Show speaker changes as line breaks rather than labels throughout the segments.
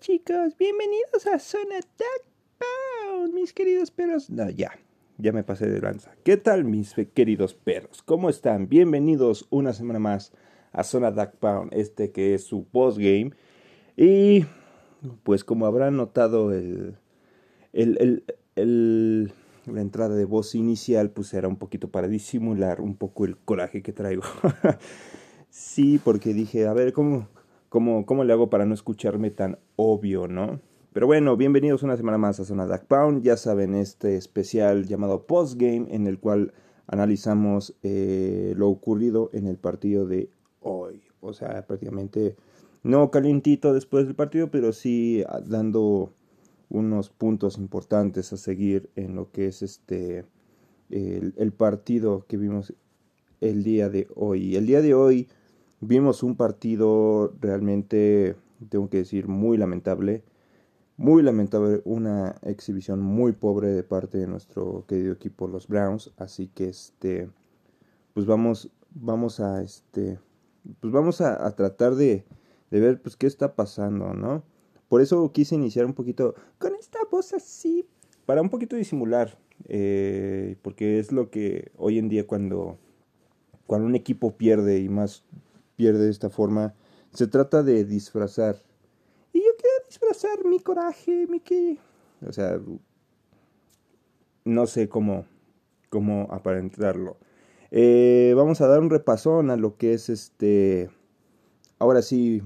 chicos? Bienvenidos a Zona Duck mis queridos perros. No, ya, ya me pasé de lanza. ¿Qué tal, mis queridos perros? ¿Cómo están? Bienvenidos una semana más a Zona Duck Pound, este que es su postgame. Y pues como habrán notado el, el, el, la entrada de voz inicial, pues era un poquito para disimular un poco el coraje que traigo. sí, porque dije, a ver, ¿cómo, cómo, cómo le hago para no escucharme tan obvio, no? Pero bueno, bienvenidos una semana más a Zona Duck Pound. Ya saben, este especial llamado Postgame, en el cual analizamos eh, lo ocurrido en el partido de hoy. O sea, prácticamente no calientito después del partido, pero sí ah, dando unos puntos importantes a seguir en lo que es este el, el partido que vimos el día de hoy. El día de hoy vimos un partido realmente, tengo que decir, muy lamentable. Muy lamentable, una exhibición muy pobre de parte de nuestro querido equipo los Browns, así que este pues vamos vamos a este pues vamos a, tratar de, de, ver pues qué está pasando, ¿no? Por eso quise iniciar un poquito con esta voz así, para un poquito disimular, eh, porque es lo que hoy en día cuando, cuando un equipo pierde y más pierde de esta forma, se trata de disfrazar. Y yo quiero disfrazar mi coraje, mi que... O sea, no sé cómo, cómo aparentarlo. Eh, vamos a dar un repasón a lo que es este. Ahora sí,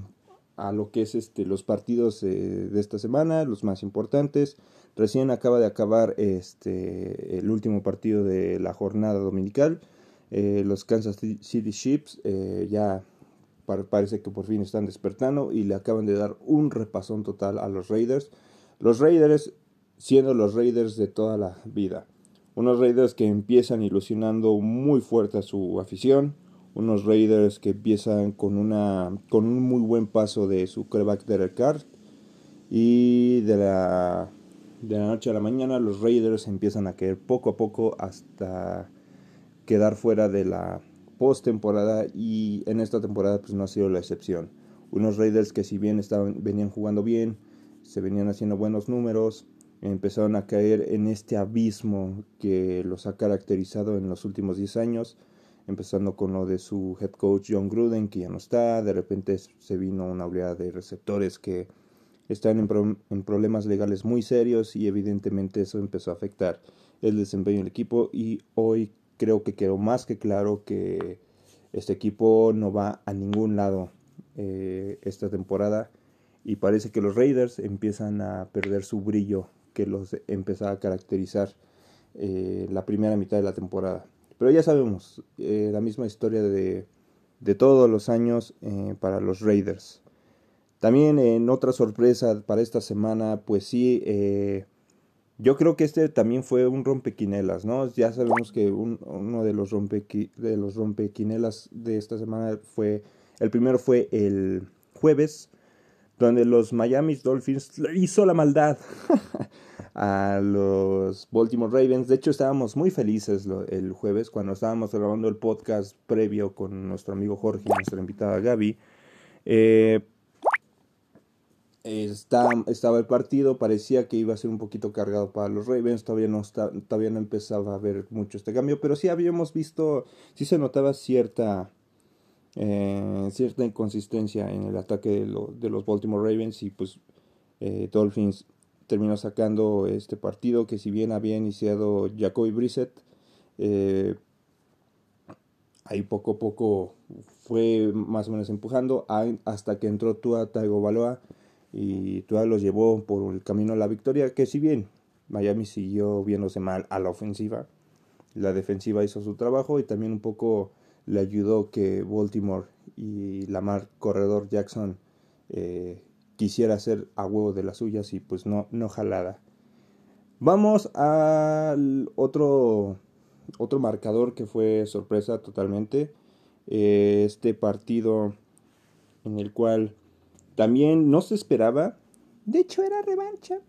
a lo que es este los partidos eh, de esta semana, los más importantes. Recién acaba de acabar este el último partido de la jornada dominical. Eh, los Kansas City Chiefs ya parece que por fin están despertando y le acaban de dar un repasón total a los Raiders. Los Raiders siendo los Raiders de toda la vida. Unos Raiders que empiezan ilusionando muy fuerte a su afición. Unos Raiders que empiezan con, una, con un muy buen paso de su quarterback Derek Carr. Y de la, de la noche a la mañana los Raiders empiezan a caer poco a poco hasta quedar fuera de la postemporada y en esta temporada pues no ha sido la excepción. Unos Raiders que si bien estaban, venían jugando bien, se venían haciendo buenos números, empezaron a caer en este abismo que los ha caracterizado en los últimos 10 años, empezando con lo de su head coach John Gruden, que ya no está, de repente se vino una oleada de receptores que están en, problemas legales muy serios y evidentemente eso empezó a afectar el desempeño del equipo y hoy creo que quedó más que claro que este equipo no va a ningún lado eh, esta temporada y parece que los Raiders empiezan a perder su brillo que los empezaba a caracterizar eh, la primera mitad de la temporada. Pero ya sabemos, eh, la misma historia de, de todos los años para los Raiders. También en otra sorpresa para esta semana, pues sí, yo creo que este también fue un rompequinelas, ¿no? Ya sabemos que uno de los, de los rompequinelas de esta semana fue, el primero fue el jueves, donde los Miami Dolphins le hizo la maldad a los Baltimore Ravens. De hecho, estábamos muy felices el jueves cuando estábamos grabando el podcast previo con nuestro amigo Jorge y nuestra invitada Gaby. Eh, estaba el partido, parecía que iba a ser un poquito cargado para los Ravens, todavía no, todavía no empezaba a ver mucho este cambio, pero sí habíamos visto, sí se notaba cierta eh, cierta inconsistencia en el ataque de, los Baltimore Ravens y pues eh, Dolphins terminó sacando este partido que si bien había iniciado Jacoby Brissett eh, ahí poco a poco fue más o menos empujando hasta que entró Tua Tagovailoa y Tua los llevó por el camino a la victoria que si bien Miami siguió viéndose mal a la ofensiva la defensiva hizo su trabajo y también un poco le ayudó que Baltimore y Lamar Corredor Jackson eh, quisiera hacer a huevo de las suyas y pues no, no jalada. Vamos al otro, otro marcador que fue sorpresa totalmente. Eh, este partido en el cual también no se esperaba. De hecho era revancha.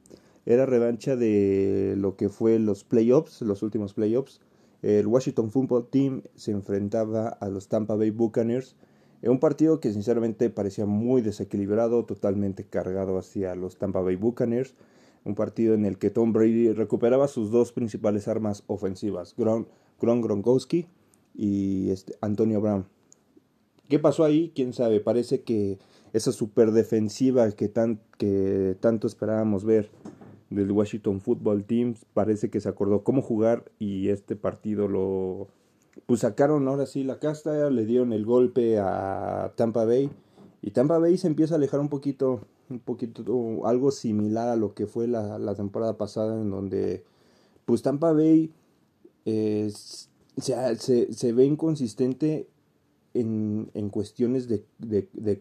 Era revancha de lo que fue los playoffs, los últimos playoffs el Washington Football Team se enfrentaba a los Tampa Bay Buccaneers. Un partido que sinceramente parecía muy desequilibrado, totalmente cargado hacia los Tampa Bay Buccaneers. Un partido en el que Tom Brady recuperaba sus dos principales armas ofensivas, Gron, Gronkowski y este, Antonio Brown. ¿Qué pasó ahí? Quién sabe. Parece que esa super defensiva que, tan, que tanto esperábamos ver del Washington Football Team parece que se acordó cómo jugar y este partido lo pues sacaron ahora sí la casta, le dieron el golpe a Tampa Bay y Tampa Bay se empieza a alejar un poquito, un poquito, algo similar a lo que fue la, temporada pasada en donde pues Tampa Bay se, se, ve inconsistente en, en cuestiones de, de, de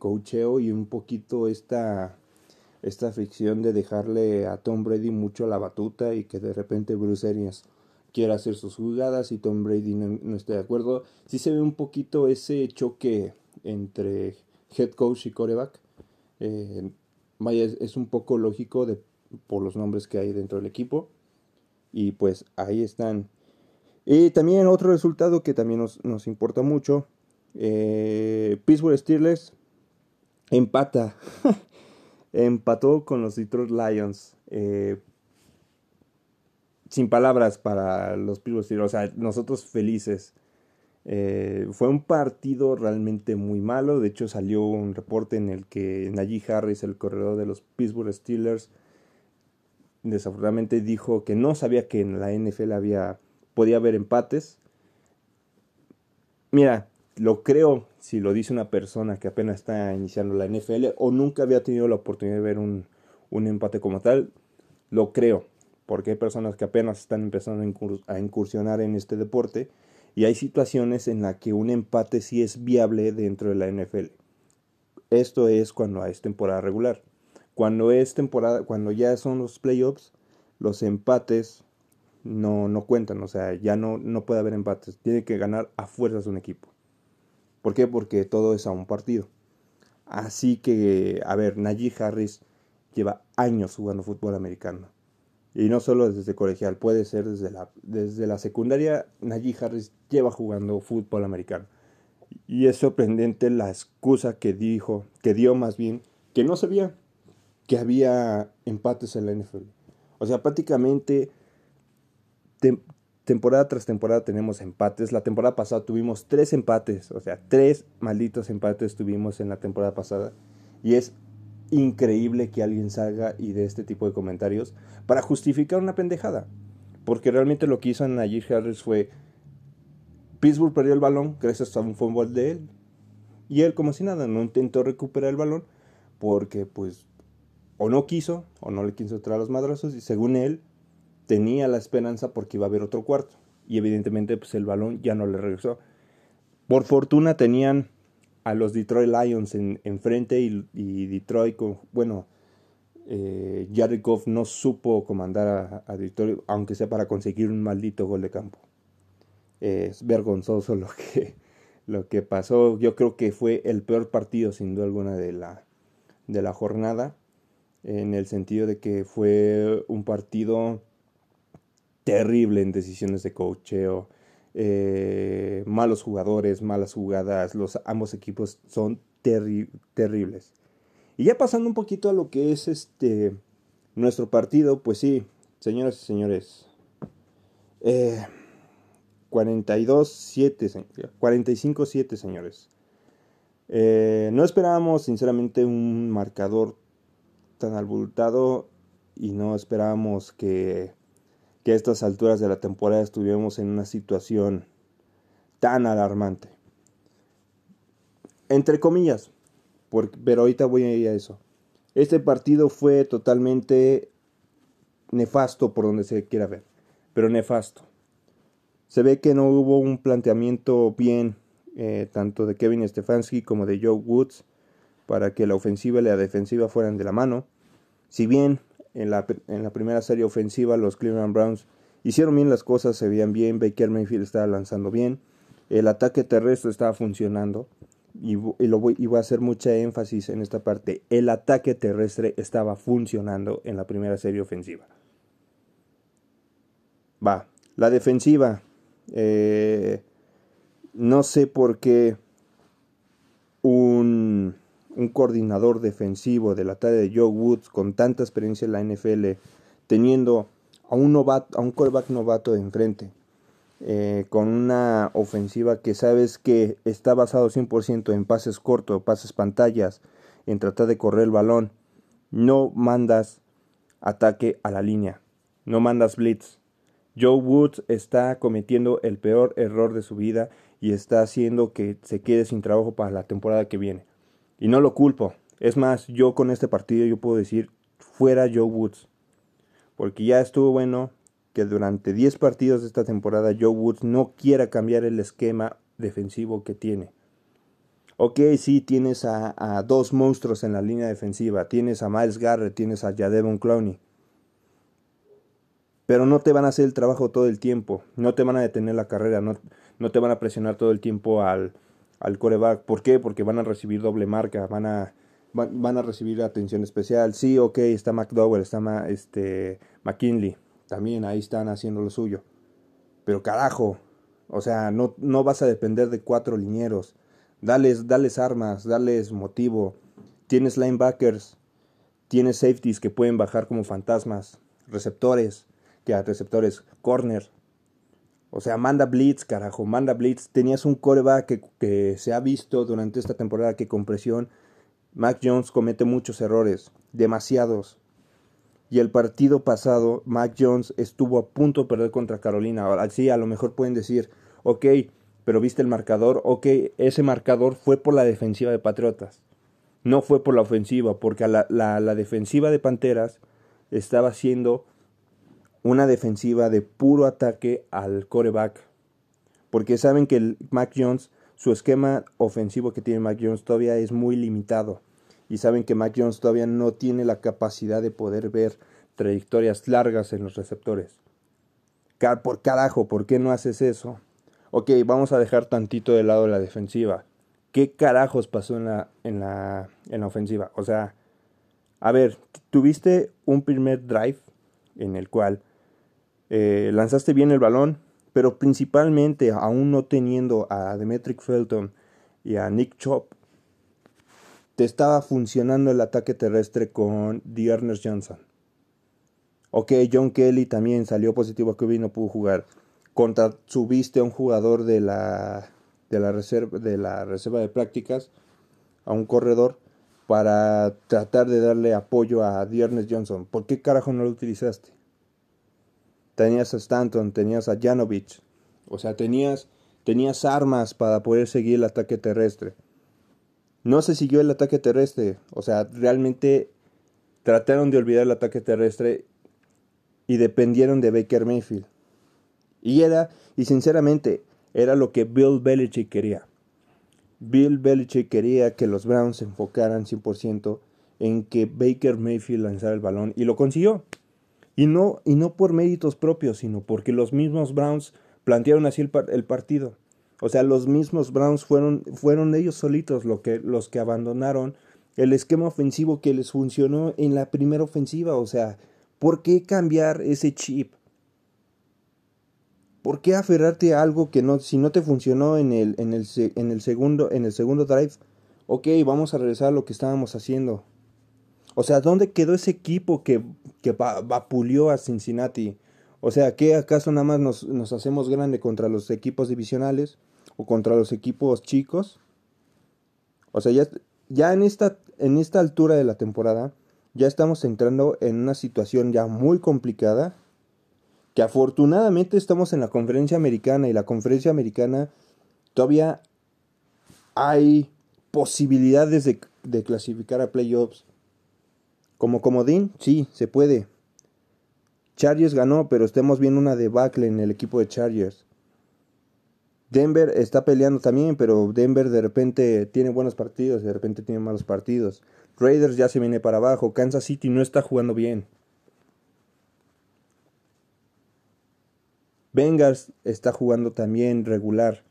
y un poquito esta esta fricción de dejarle a Tom Brady mucho la batuta y que de repente Bruce Arians quiera hacer sus jugadas y Tom Brady no, esté de acuerdo. Sí se ve un poquito ese choque entre head coach y coreback. Eh, vaya, es, un poco lógico de, por los nombres que hay dentro del equipo. Y pues ahí están. Y también otro resultado que también nos, importa mucho. Eh, Pittsburgh Steelers empata empató con los Detroit Lions. Eh, sin palabras para los Pittsburgh o sea, nosotros felices. Eh, fue un partido realmente muy malo. De hecho, salió un reporte en el que Najee Harris, el corredor de los Pittsburgh Steelers, desafortunadamente dijo que no sabía que en la NFL había podía haber empates. Mira, lo creo si lo dice una persona que apenas está iniciando la NFL o nunca había tenido la oportunidad de ver un, empate como tal, lo creo, porque hay personas que apenas están empezando a incursionar en este deporte y hay situaciones en las que un empate sí es viable dentro de la NFL. Esto es cuando es temporada regular. Cuando es temporada, cuando ya son los playoffs, los empates no, no cuentan, o sea, ya no, no puede haber empates, tiene que ganar a fuerzas un equipo. ¿Por qué? Porque todo es a un partido. Así que, a ver, Najee Harris lleva años jugando fútbol americano. Y no solo desde colegial, puede ser desde la, desde la secundaria, Najee Harris lleva jugando fútbol americano. Y es sorprendente la excusa que dijo, que dio más bien, que no sabía que había empates en la NFL. O sea, prácticamente temporada tras temporada tenemos empates. La temporada pasada tuvimos tres empates, o sea, tres malditos empates tuvimos en la temporada pasada. Y es increíble que alguien salga y dé este tipo de comentarios para justificar una pendejada. Porque realmente lo que hizo Najir Harris fue Pittsburgh perdió el balón gracias a un fútbol de él. Y él como si nada, no intentó recuperar el balón porque pues o no quiso o no le quiso traer los madrazos y según él tenía la esperanza porque iba a haber otro cuarto. Y evidentemente pues el balón ya no le regresó. Por fortuna tenían a los Detroit Lions enfrente en y, Detroit, con, bueno, eh, Jared Goff no supo comandar a, Detroit, aunque sea para conseguir un maldito gol de campo. Es vergonzoso lo que, lo que pasó. Yo creo que fue el peor partido, sin duda alguna, de la, de la jornada. En el sentido de que fue un partido terrible en decisiones de cocheo, eh, malos jugadores, malas jugadas, los ambos equipos son terribles. Y ya pasando un poquito a lo que es este nuestro partido, pues sí, señoras y señores, 42-7, eh, 45-7, señores. Eh, no esperábamos, sinceramente, un marcador tan abultado y no esperábamos que que a estas alturas de la temporada estuviéramos en una situación tan alarmante. Entre comillas, pero ahorita voy a ir a eso. Este partido fue totalmente nefasto por donde se quiera ver, pero nefasto. Se ve que no hubo un planteamiento bien eh, tanto de Kevin Stefanski como de Joe Woods para que la ofensiva y la defensiva fueran de la mano. Si bien en la, en la primera serie ofensiva los Cleveland Browns hicieron bien las cosas, se veían bien, Baker Mayfield estaba lanzando bien, el ataque terrestre estaba funcionando y, lo voy, y voy a hacer mucha énfasis en esta parte, el ataque terrestre estaba funcionando en la primera serie ofensiva. Va, la defensiva, eh, no sé por qué un, un coordinador defensivo de la talla de Joe Woods con tanta experiencia en la NFL, teniendo a un, novato, a un quarterback novato de enfrente, eh, con una ofensiva que sabes que está basado 100% en pases cortos, pases pantallas, en tratar de correr el balón, no mandas ataque a la línea, no mandas blitz. Joe Woods está cometiendo el peor error de su vida y está haciendo que se quede sin trabajo para la temporada que viene. Y no lo culpo. Es más, yo con este partido yo puedo decir fuera Joe Woods. Porque ya estuvo bueno que durante 10 partidos de esta temporada Joe Woods no quiera cambiar el esquema defensivo que tiene. Ok, sí, tienes a, dos monstruos en la línea defensiva. Tienes a Miles Garrett, tienes a Jadevon Clowney pero no te van a hacer el trabajo todo el tiempo, no te van a detener la carrera, no, no te van a presionar todo el tiempo al, al coreback. ¿Por qué? Porque van a recibir doble marca, van a, van, a recibir atención especial. Sí, ok, está McDowell, está este, McKinley, también ahí están haciendo lo suyo. Pero carajo, o sea, no, no vas a depender de cuatro linieros. Dales, dales armas, dales motivo. Tienes linebackers, tienes safeties que pueden bajar como fantasmas, receptores que receptores corner. O sea, manda blitz, carajo, manda blitz. Tenías un coreback que, que se ha visto durante esta temporada que con presión Mac Jones comete muchos errores, demasiados. Y el partido pasado, Mac Jones estuvo a punto de perder contra Carolina. Ahora sí, a lo mejor pueden decir, ok, pero viste el marcador, ok, ese marcador fue por la defensiva de Patriotas. No fue por la ofensiva, porque la, la, la defensiva de Panteras estaba haciendo una defensiva de puro ataque al coreback. Porque saben que el Mac Jones, su esquema ofensivo que tiene Mac Jones todavía es muy limitado. Y saben que Mac Jones todavía no tiene la capacidad de poder ver trayectorias largas en los receptores. Por carajo, ¿por qué no haces eso? Ok, vamos a dejar tantito de lado la defensiva. ¿Qué carajos pasó en la, en la, en la ofensiva? O sea, a ver, tuviste un primer drive en el cual eh, lanzaste bien el balón, pero principalmente aún no teniendo a Demetric Felton y a Nick Chop, te estaba funcionando el ataque terrestre con Ernest Johnson. Ok, John Kelly también salió positivo que no pudo jugar. Contra subiste a un jugador de la, de la, reserva, de la reserva de prácticas, a un corredor, para tratar de darle apoyo a Ernest Johnson. ¿Por qué carajo no lo utilizaste? Tenías a Stanton, tenías a Janovich, o sea, tenías, tenías armas para poder seguir el ataque terrestre. No se siguió el ataque terrestre, o sea, realmente trataron de olvidar el ataque terrestre y dependieron de Baker Mayfield. Y era, y sinceramente, era lo que Bill Belichick quería. Bill Belichick quería que los Browns se enfocaran 100% en que Baker Mayfield lanzara el balón y lo consiguió. Y no, y no por méritos propios, sino porque los mismos Browns plantearon así el, partido. O sea, los mismos Browns fueron, fueron ellos solitos lo que, los que abandonaron el esquema ofensivo que les funcionó en la primera ofensiva. O sea, ¿por qué cambiar ese chip? ¿Por qué aferrarte a algo que no, si no te funcionó en el, en el, en el, segundo, en el segundo drive? Ok, vamos a regresar a lo que estábamos haciendo. O sea, ¿dónde quedó ese equipo que, que vapuleó a Cincinnati? O sea, ¿qué acaso nada más nos, nos hacemos grande contra los equipos divisionales o contra los equipos chicos? O sea, ya, ya en, esta, en esta altura de la temporada ya estamos entrando en una situación ya muy complicada que afortunadamente estamos en la conferencia americana y la conferencia americana todavía hay posibilidades de, de clasificar a playoffs. Como comodín, sí, se puede. Chargers ganó, pero estamos viendo una debacle en el equipo de Chargers. Denver está peleando también, pero Denver de repente tiene buenos partidos, de repente tiene malos partidos. Raiders ya se viene para abajo, Kansas City no está jugando bien. Bengals está jugando también regular.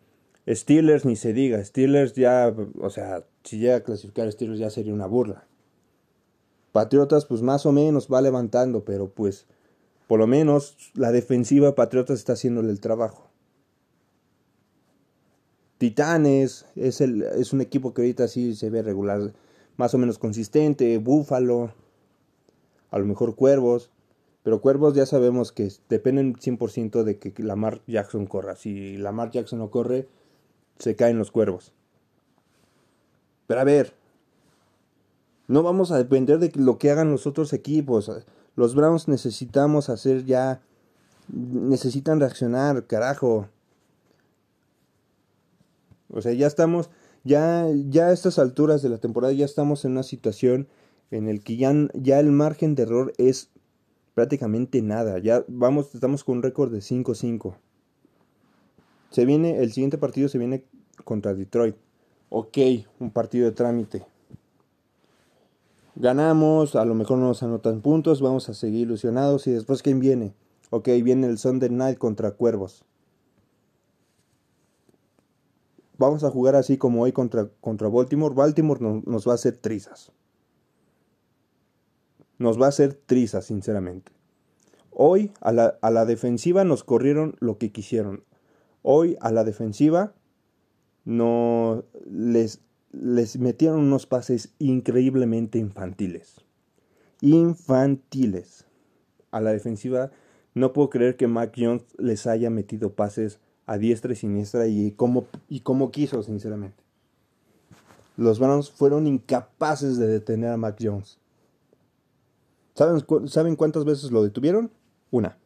Steelers ni se diga, Steelers ya, o sea, si llega a clasificar Steelers ya sería una burla. Patriotas pues más o menos va levantando, pero pues por lo menos la defensiva Patriotas está haciéndole el trabajo. Titanes es, el, es un equipo que ahorita sí se ve regular, más o menos consistente. Búfalo, a lo mejor Cuervos. Pero Cuervos ya sabemos que dependen 100% de que Lamar Jackson corra. Si Lamar Jackson no corre, se caen los Cuervos. Pero a ver, no vamos a depender de lo que hagan los otros equipos. Los Browns necesitamos hacer ya... Necesitan reaccionar, carajo. O sea, ya estamos, ya, ya a estas alturas de la temporada ya estamos en una situación en el que ya, ya el margen de error es prácticamente nada. Ya vamos, estamos con un récord de 5-5. Se viene, el siguiente partido se viene contra Detroit. Ok, un partido de trámite. Ganamos, a lo mejor no nos anotan puntos, vamos a seguir ilusionados. Y después, ¿quién viene? Ok, viene el Sunday Night contra Cuervos. Vamos a jugar así como hoy contra, contra Baltimore. Baltimore nos va a hacer trizas nos va a hacer trizas, sinceramente. Hoy a la, a la, defensiva nos corrieron lo que quisieron. Hoy a la defensiva no les, les metieron unos pases increíblemente infantiles. Infantiles. A la defensiva no puedo creer que Mac Jones les haya metido pases a diestra y siniestra y como, y quiso, sinceramente. Los Browns fueron incapaces de detener a Mac Jones. ¿Saben, cuántas veces lo detuvieron? Una.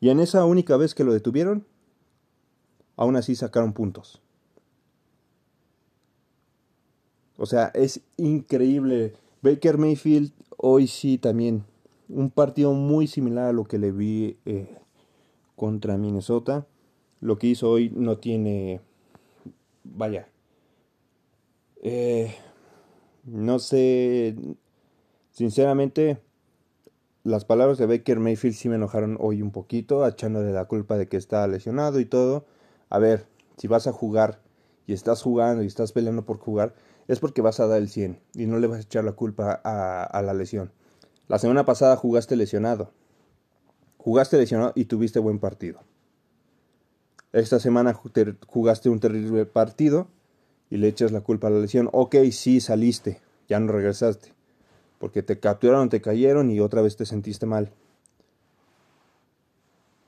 Y en esa única vez que lo detuvieron, aún así sacaron puntos. O sea, es increíble. Baker Mayfield hoy sí también. Un partido muy similar a lo que le vi eh, contra Minnesota. Lo que hizo hoy no tiene... Vaya. Eh, no sé Sinceramente, las palabras de Baker Mayfield sí me enojaron hoy un poquito, echándole la culpa de que está lesionado y todo. A ver, si vas a jugar y estás jugando y estás peleando por jugar, es porque vas a dar el 100 y no le vas a echar la culpa a, la lesión. La semana pasada jugaste lesionado. Jugaste lesionado y tuviste buen partido. Esta semana jugaste un terrible partido y le echas la culpa a la lesión. Ok, sí, saliste, ya no regresaste porque te capturaron, te cayeron y otra vez te sentiste mal.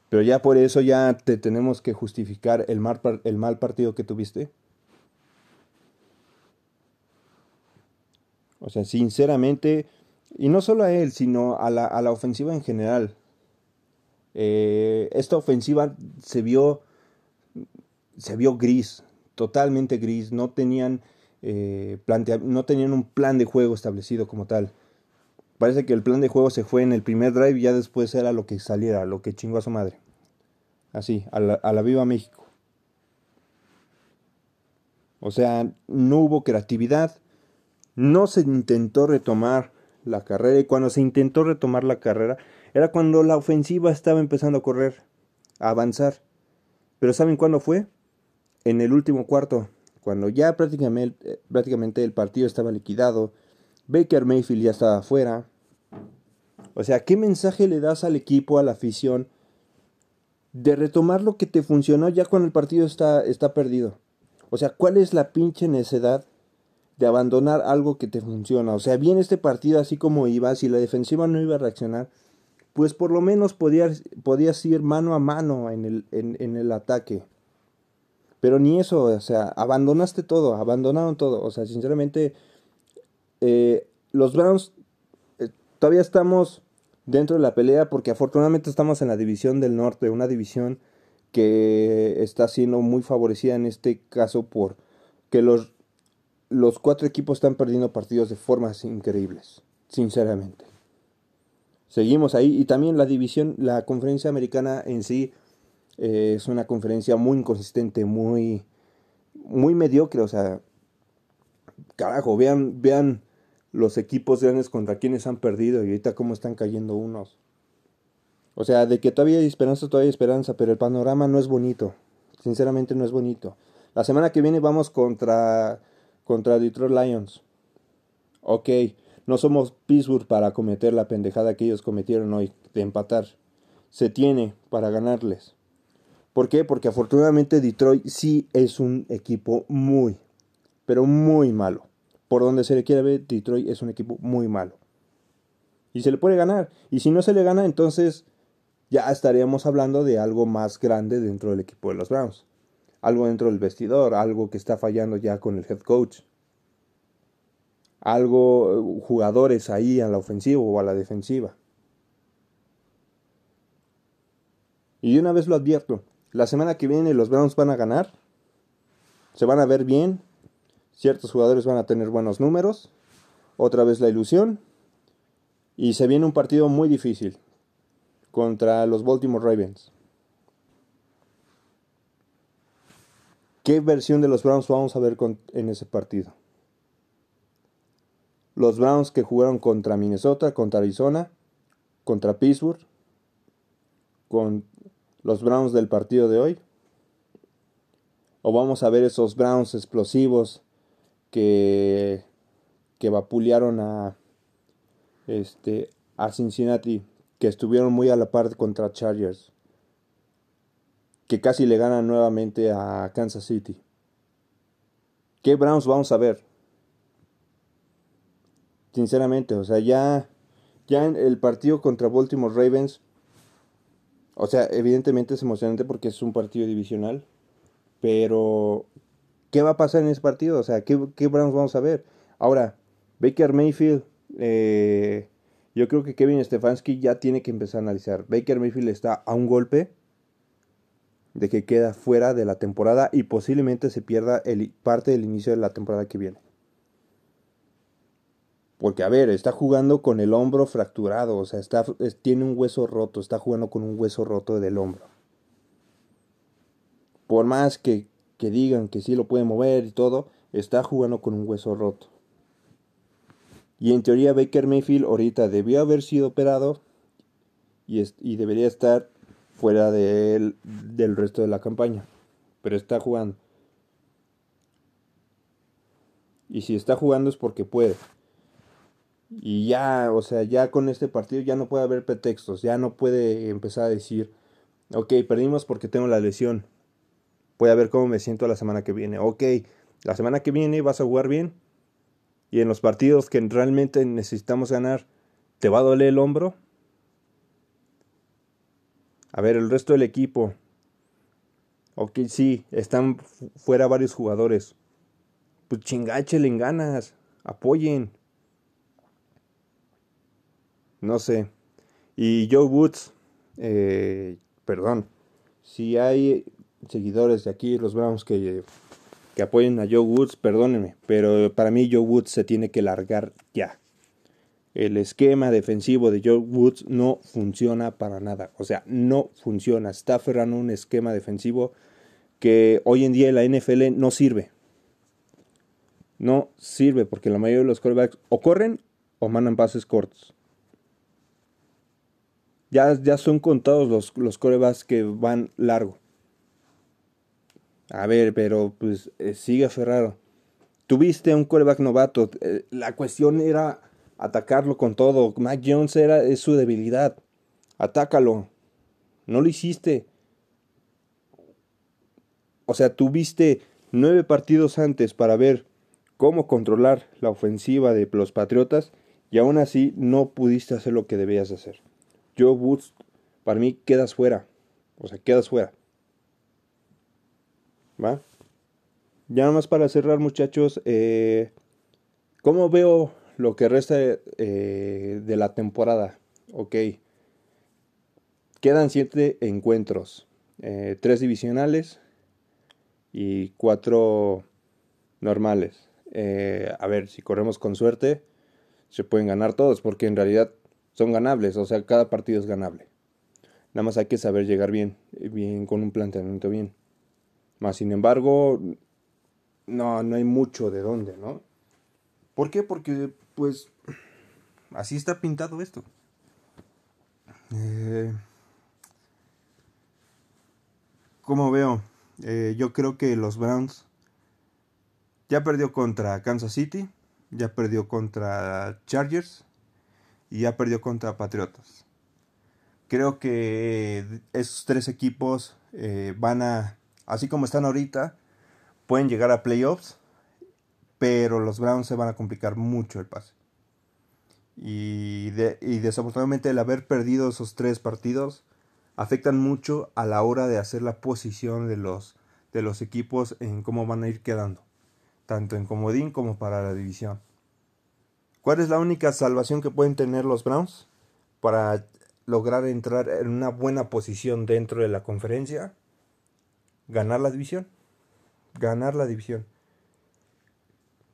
Pero ya por eso ya te tenemos que justificar el mal, el mal partido que tuviste. O sea, sinceramente, y no solo a él, sino a la, a la ofensiva en general. Eh, esta ofensiva se vio, se vio gris, totalmente gris. No tenían, eh, no tenían un plan de juego establecido como tal. Parece que el plan de juego se fue en el primer drive y ya después era lo que saliera, lo que chingó a su madre. Así, a la, a la viva México. O sea, no hubo creatividad, no se intentó retomar la carrera y cuando se intentó retomar la carrera era cuando la ofensiva estaba empezando a correr, a avanzar. Pero ¿saben cuándo fue? En el último cuarto, cuando ya prácticamente, eh, el partido estaba liquidado, Baker Mayfield ya estaba afuera. O sea, ¿qué mensaje le das al equipo, a la afición, de retomar lo que te funcionó ya cuando el partido está, está perdido? O sea, ¿cuál es la pinche necedad de abandonar algo que te funciona? O sea, bien este partido así como iba, si la defensiva no iba a reaccionar, pues por lo menos podías, podías ir mano a mano en el, en el ataque. Pero ni eso, o sea, abandonaste todo, abandonaron todo. O sea, sinceramente, eh, los Browns eh, todavía estamos dentro de la pelea porque afortunadamente estamos en la división del norte, una división que está siendo muy favorecida en este caso por que los, los cuatro equipos están perdiendo partidos de formas increíbles, sinceramente. Seguimos ahí y también la división, la conferencia americana en sí eh, es una conferencia muy inconsistente, muy, muy mediocre, o sea, carajo, vean, vean los equipos grandes contra quienes han perdido y ahorita cómo están cayendo unos. O sea, de que todavía hay esperanza, todavía hay esperanza, pero el panorama no es bonito. Sinceramente no es bonito. La semana que viene vamos contra, contra Detroit Lions. Ok, no somos Pittsburgh para cometer la pendejada que ellos cometieron hoy de empatar. Se tiene para ganarles. ¿Por qué? Porque afortunadamente Detroit sí es un equipo muy, pero muy malo. Por donde se le quiera ver, Detroit es un equipo muy malo. Y se le puede ganar. Y si no se le gana, entonces ya estaríamos hablando de algo más grande dentro del equipo de los Browns. Algo dentro del vestidor, algo que está fallando ya con el head coach. Algo, eh, jugadores ahí a la ofensiva o a la defensiva. Y de una vez lo advierto, la semana que viene los Browns van a ganar, se van a ver bien, ciertos jugadores van a tener buenos números, otra vez la ilusión, y se viene un partido muy difícil contra los Baltimore Ravens. ¿Qué versión de los Browns vamos a ver en ese partido? Los Browns que jugaron contra Minnesota, contra Arizona, contra Pittsburgh, con los Browns del partido de hoy? ¿O vamos a ver esos Browns explosivos que, que vapulearon a, este, a Cincinnati, que estuvieron muy a la par contra Chargers, que casi le ganan nuevamente a Kansas City? ¿Qué Browns vamos a ver? Sinceramente, o sea, ya, ya en el partido contra Baltimore Ravens o sea, evidentemente es emocionante porque es un partido divisional. Pero, ¿qué va a pasar en ese partido? O sea, ¿qué, qué Browns vamos a ver? Ahora, Baker Mayfield, eh, yo creo que Kevin Stefanski ya tiene que empezar a analizar. Baker Mayfield está a un golpe de que queda fuera de la temporada y posiblemente se pierda el, parte del inicio de la temporada que viene. Porque, a ver, está jugando con el hombro fracturado, o sea, está, tiene un hueso roto, está jugando con un hueso roto del hombro. Por más que, que digan que sí lo puede mover y todo, está jugando con un hueso roto. Y en teoría Baker Mayfield ahorita debió haber sido operado y, y debería estar fuera de del resto de la campaña. Pero está jugando. Y si está jugando es porque puede. Y ya, o sea, ya con este partido ya no puede haber pretextos, ya no puede empezar a decir, ok, perdimos porque tengo la lesión. Voy a ver cómo me siento la semana que viene. Ok, la semana que viene vas a jugar bien. Y en los partidos que realmente necesitamos ganar, ¿te va a doler el hombro? A ver, el resto del equipo. Ok, sí, están fuera varios jugadores. Pues chingache, le ganas. Apoyen. No sé. Y Joe Woods, eh, perdón, si hay seguidores de aquí, los Browns, que, que apoyen a Joe Woods, perdónenme, pero para mí Joe Woods se tiene que largar ya. El esquema defensivo de Joe Woods no funciona para nada. O sea, no funciona. Está aferrando un esquema defensivo que hoy en día en la NFL no sirve. No sirve porque la mayoría de los quarterbacks o corren o mandan pases cortos. Ya, ya son contados los, los corebacks que van largo. A ver, pero pues eh, sigue Ferraro. Tuviste un coreback novato. Eh, la cuestión era atacarlo con todo. Mac Jones era, es su debilidad. Atácalo. No lo hiciste. O sea, tuviste nueve partidos antes para ver cómo controlar la ofensiva de los Patriotas y aún así no pudiste hacer lo que debías hacer. Joe Woods, para mí quedas fuera. O sea, quedas fuera. ¿Va? Ya nomás para cerrar, muchachos. Eh, ¿Cómo veo lo que resta eh, de la temporada? Ok. Quedan siete encuentros. Eh, tres divisionales y cuatro normales. a ver, si corremos con suerte, se pueden ganar todos, porque en realidad son ganables, o sea, cada partido es ganable. Nada más hay que saber llegar bien, bien con un planteamiento bien. Más sin embargo, no, no hay mucho de dónde, ¿no? ¿Por qué? Porque, pues, así está pintado esto. Eh, ¿Cómo veo? Eh, yo creo que los Browns ya perdió contra Kansas City, ya perdió contra Chargers, y ya perdió contra Patriotas. Creo que esos tres equipos eh, van a, así como están ahorita, pueden llegar a playoffs, pero los Browns se van a complicar mucho el pase. Y, y desafortunadamente el haber perdido esos tres partidos afectan mucho a la hora de hacer la posición de los, de los equipos en cómo van a ir quedando, tanto en comodín como para la división. ¿Cuál es la única salvación que pueden tener los Browns para lograr entrar en una buena posición dentro de la conferencia? Ganar la división. Ganar la división.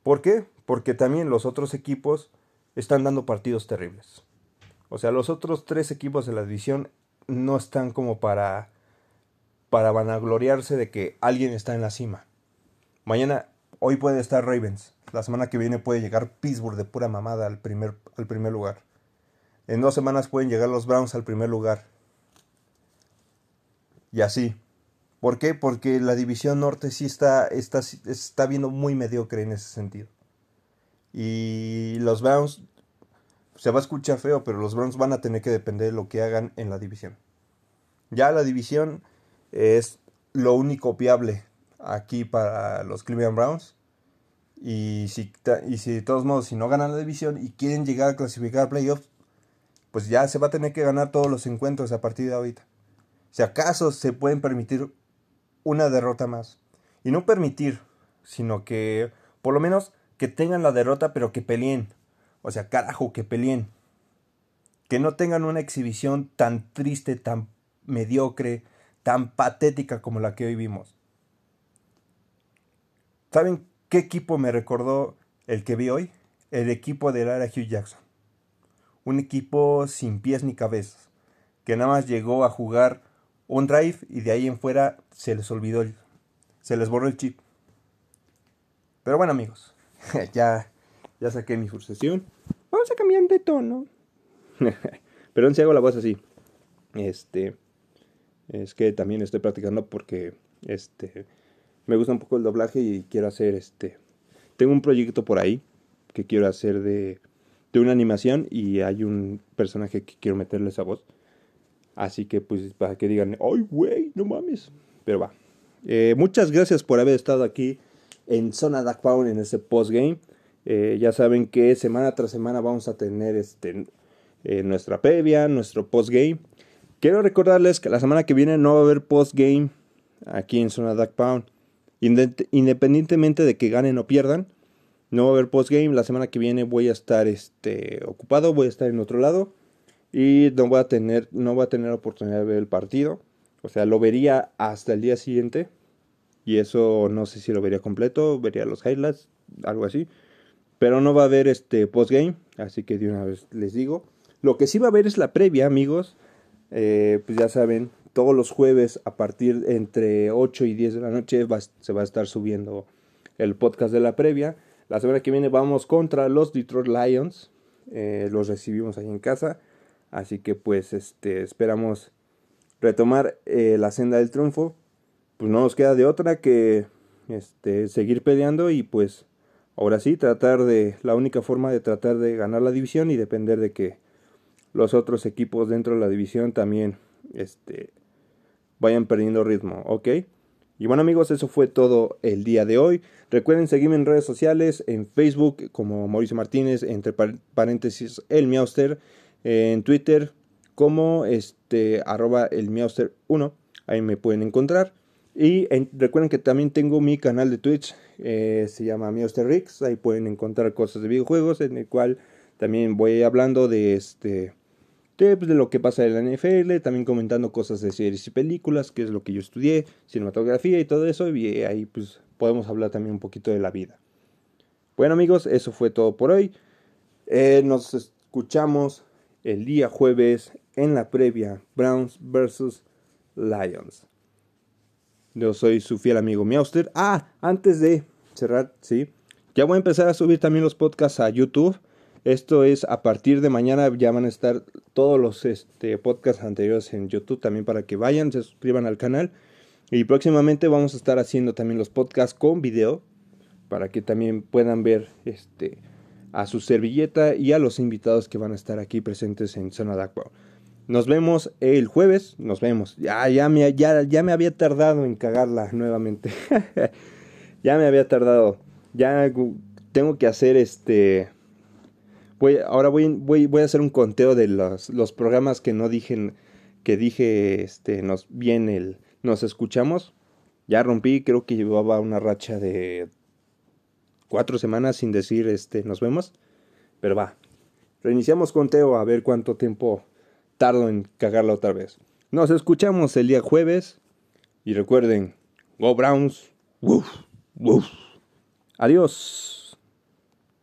¿Por qué? Porque también los otros equipos están dando partidos terribles. O sea, los otros tres equipos de la división no están como para para vanagloriarse de que alguien está en la cima. Mañana, hoy puede estar Ravens. La semana que viene puede llegar Pittsburgh de pura mamada al primer, al primer lugar. En dos semanas pueden llegar los Browns al primer lugar. Y así. ¿Por qué? Porque la división norte sí está, está, está viendo muy mediocre en ese sentido. Y los Browns, se va a escuchar feo, pero los Browns van a tener que depender de lo que hagan en la división. Ya la división es lo único viable aquí para los Cleveland Browns. Y si, y si de todos modos, si no ganan la división y quieren llegar a clasificar playoffs, pues ya se va a tener que ganar todos los encuentros a partir de ahorita. Si acaso se pueden permitir una derrota más. Y no permitir, sino que por lo menos que tengan la derrota, pero que peleen. O sea, carajo, que peleen. Que no tengan una exhibición tan triste, tan mediocre, tan patética como la que hoy vimos. ¿Saben qué equipo me recordó el que vi hoy? El equipo del área Hugh Jackson. Un equipo sin pies ni cabezas, que nada más llegó a jugar un drive y de ahí en fuera se les olvidó, se les borró el chip. Pero bueno amigos, ya, ya saqué mi frustración. Vamos a cambiar de tono. Pero si hago la voz así. Este, es que también estoy practicando porque este me gusta un poco el doblaje y quiero hacer este tengo un proyecto por ahí que quiero hacer de de una animación y hay un personaje que quiero meterle esa voz. Así que pues para que digan, ay güey, no mames. Pero va. Eh, muchas gracias por haber estado aquí en Zona Dark Pound en ese postgame. Eh, ya saben que semana tras semana vamos a tener este, eh, nuestra previa, nuestro postgame. Quiero recordarles que la semana que viene no va a haber postgame aquí en Zona Dark Pound. Independientemente de que ganen o pierdan, no va a haber postgame. La semana que viene voy a estar este, ocupado, voy a estar en otro lado. Y no voy a tener, no voy a tener oportunidad de ver el partido. O sea, lo vería hasta el día siguiente. Y eso no sé si lo vería completo, vería los highlights, algo así. Pero no va a haber este postgame, así que de una vez les digo. Lo que sí va a haber es la previa, amigos. Eh, pues ya saben, todos los jueves a partir entre 8 y 10 de la noche se va a estar subiendo el podcast de la previa. La semana que viene vamos contra los Detroit Lions. Eh, los recibimos ahí en casa. Así que pues este, esperamos retomar eh, la senda del triunfo. Pues no nos queda de otra que este, seguir peleando y pues ahora sí tratar de la única forma de tratar de ganar la división y depender de que los otros equipos dentro de la división también este, vayan perdiendo ritmo, ¿ok? Y bueno amigos, eso fue todo el día de hoy. Recuerden seguirme en redes sociales, en Facebook como Mauricio Martínez, entre paréntesis el Miauster, en Twitter como este arroba el Miauster 1, ahí me pueden encontrar. Y recuerden que también tengo mi canal de Twitch, eh, se llama Rix, ahí pueden encontrar cosas de videojuegos, en el cual también voy hablando de este de, pues, de, lo que pasa en la NFL, también comentando cosas de series y películas, que es lo que yo estudié, cinematografía y todo eso, y ahí pues podemos hablar también un poquito de la vida. Bueno amigos, eso fue todo por hoy. Eh, nos escuchamos el día jueves en la previa Browns vs Lions. Yo soy su fiel amigo Miauster. Ah, antes de cerrar, sí, ya voy a empezar a subir también los podcasts a YouTube. Esto es a partir de mañana ya van a estar todos los este, podcasts anteriores en YouTube también para que vayan, se suscriban al canal. Y próximamente vamos a estar haciendo también los podcasts con video para que también puedan ver este, a su servilleta y a los invitados que van a estar aquí presentes en Zona Nos vemos el jueves. Nos vemos. Ya, ya, me, ya, ya me había tardado en cagarla nuevamente. ya me había tardado. Ya tengo que hacer este. Voy, ahora voy, voy, voy a hacer un conteo de los, los programas que no dije. Que dije este, nos, bien el. Nos escuchamos. Ya rompí, creo que llevaba una racha de cuatro semanas sin decir este, nos vemos. Pero va. Reiniciamos conteo a ver cuánto tiempo tardo en cagarla otra vez. Nos escuchamos el día jueves. Y recuerden, Go Browns. Woof, woof. Adiós.